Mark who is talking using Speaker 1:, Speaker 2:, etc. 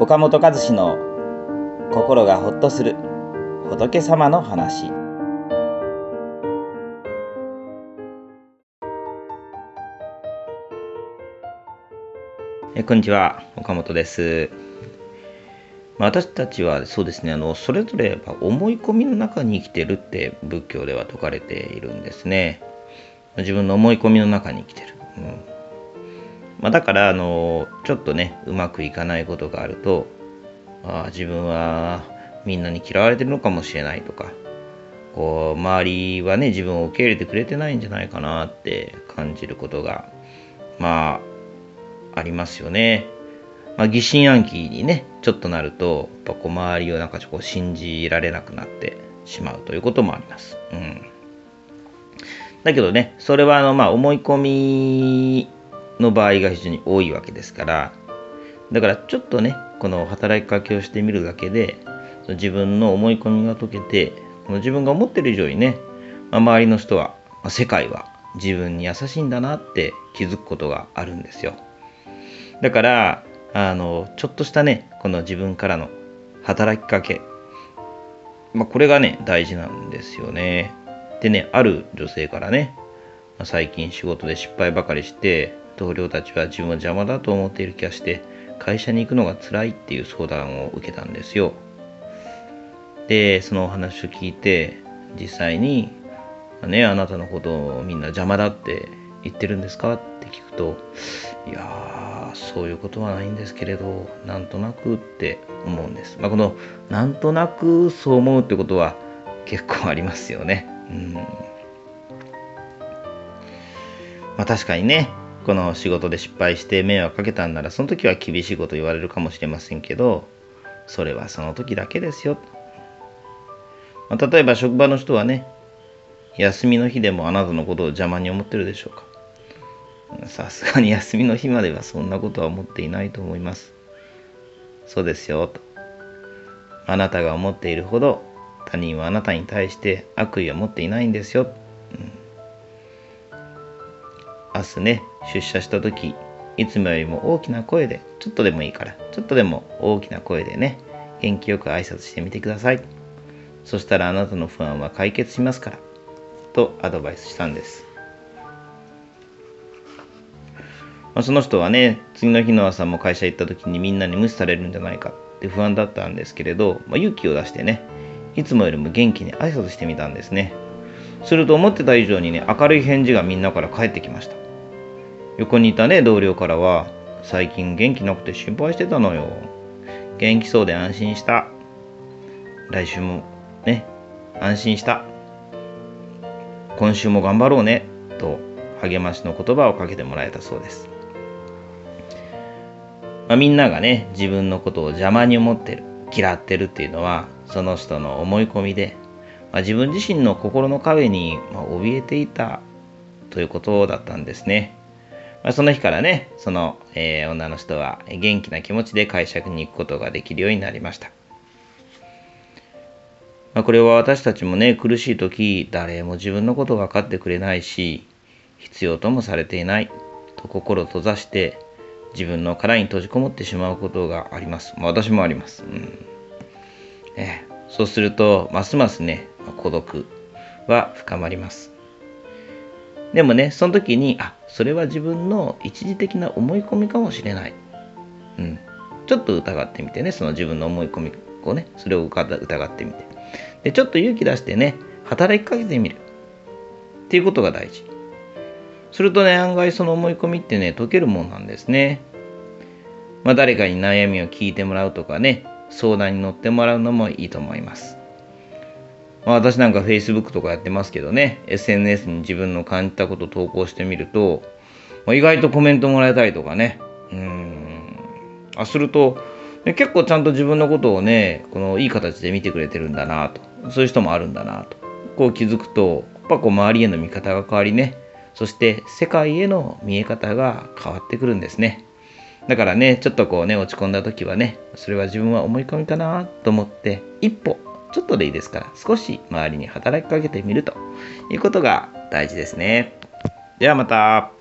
Speaker 1: 岡本和志の心がほっとする仏様の話。えこんにちは。岡本です。まあ私たちはそうですね。あのそれぞれ思い込みの中に生きてるって仏教では説かれているんですね。自分の思い込みの中に生きてる、うん。まあ、だからあのちょっとねうまくいかないことがあるとあ自分はみんなに嫌われてるのかもしれないとかこう周りはね自分を受け入れてくれてないんじゃないかなって感じることがまあありますよね。まあ、疑心暗鬼にねちょっとなるとやっぱこう周りをなんかこう信じられなくなってしまうということもあります。うん、だけどねそれはあのまあ思い込みの場合が非常に多いわけですからだからちょっとねこの働きかけをしてみるだけで自分の思い込みが解けてこの自分が思ってる以上にね、まあ、周りの人は、世界は自分に優しいんだなって気づくことがあるんですよ。だからあのちょっとしたねこの自分からの働きかけ、まあ、これがね大事なんですよね。でねある女性からね最近仕事で失敗ばかりして同僚たちは自分を邪魔だと思っている気がして会社に行くのが辛いっていう相談を受けたんですよ。でそのお話を聞いて実際にねあなたのことをみんな邪魔だって言ってるんですか？って聞くといやーそういうことはないんですけれどなんとなくって思うんです、まあ、このなんとなくそう思うってことは結構ありますよね。うん。まあ確かにね。この仕事で失敗して迷惑かけたんならその時は厳しいこと言われるかもしれませんけどそれはその時だけですよ、まあ、例えば職場の人はね休みの日でもあなたのことを邪魔に思ってるでしょうか。さすがに休みの日まではそんなことは思っていないと思います。そうですよと。あなたが思っているほど他人はあなたに対して悪意を持っていないんですよ、明日ね出社した時いつもよりも大きな声でちょっとでもいいからちょっとでも大きな声でね元気よく挨拶してみてください。そしたらあなたの不安は解決しますからとアドバイスしたんです、まあ、その人はね次の日の朝も会社行った時にみんなに無視されるんじゃないかって不安だったんですけれど、まあ、勇気を出してねいつもよりも元気に挨拶してみたんですね。すると思ってた以上にね明るい返事がみんなから返ってきました。横にいたね同僚からは最近元気なくて心配してたのよ。元気そうで安心した。来週もね安心した。今週も頑張ろうねと励ましの言葉をかけてもらえたそうです、まあ、みんながね自分のことを邪魔に思ってる嫌ってるっていうのはその人の思い込みで、まあ、自分自身の心の壁に怯えていたということだったんですね。まあ、その日からね、その、えー、女の人は元気な気持ちで会社に行くことができるようになりました。まあ、これは私たちもね、苦しい時、誰も自分のこと分かってくれないし、必要ともされていないと心閉ざして、自分の殻に閉じこもってしまうことがあります。まあ、私もあります。うんえ、そうすると、ますますね、孤独は深まります。でもね、その時に、あ、それは自分の一時的な思い込みかもしれない。うん。ちょっと疑ってみてね、その自分の思い込みをね、それを疑ってみて。で、ちょっと勇気出してね、働きかけてみる。っていうことが大事。するとね、案外その思い込みってね、解けるもんなんですね。まあ、誰かに悩みを聞いてもらうとかね、相談に乗ってもらうのもいいと思います。まあ、私なんか Facebook とかやってますけどね、SNS に自分の感じたこと投稿してみると、まあ、意外とコメントもらえたりとかね、うん、あ、すると、結構ちゃんと自分のことをね、このいい形で見てくれてるんだなと、そういう人もあるんだなと、こう気づくと、やっぱこう周りへの見方が変わりね、そして世界への見え方が変わってくるんですね。だからね、ちょっとこうね、落ち込んだ時はね、それは自分は思い込みかなと思って、一歩ちょっとでいいですから少し周りに働きかけてみるということが大事ですね。ではまた。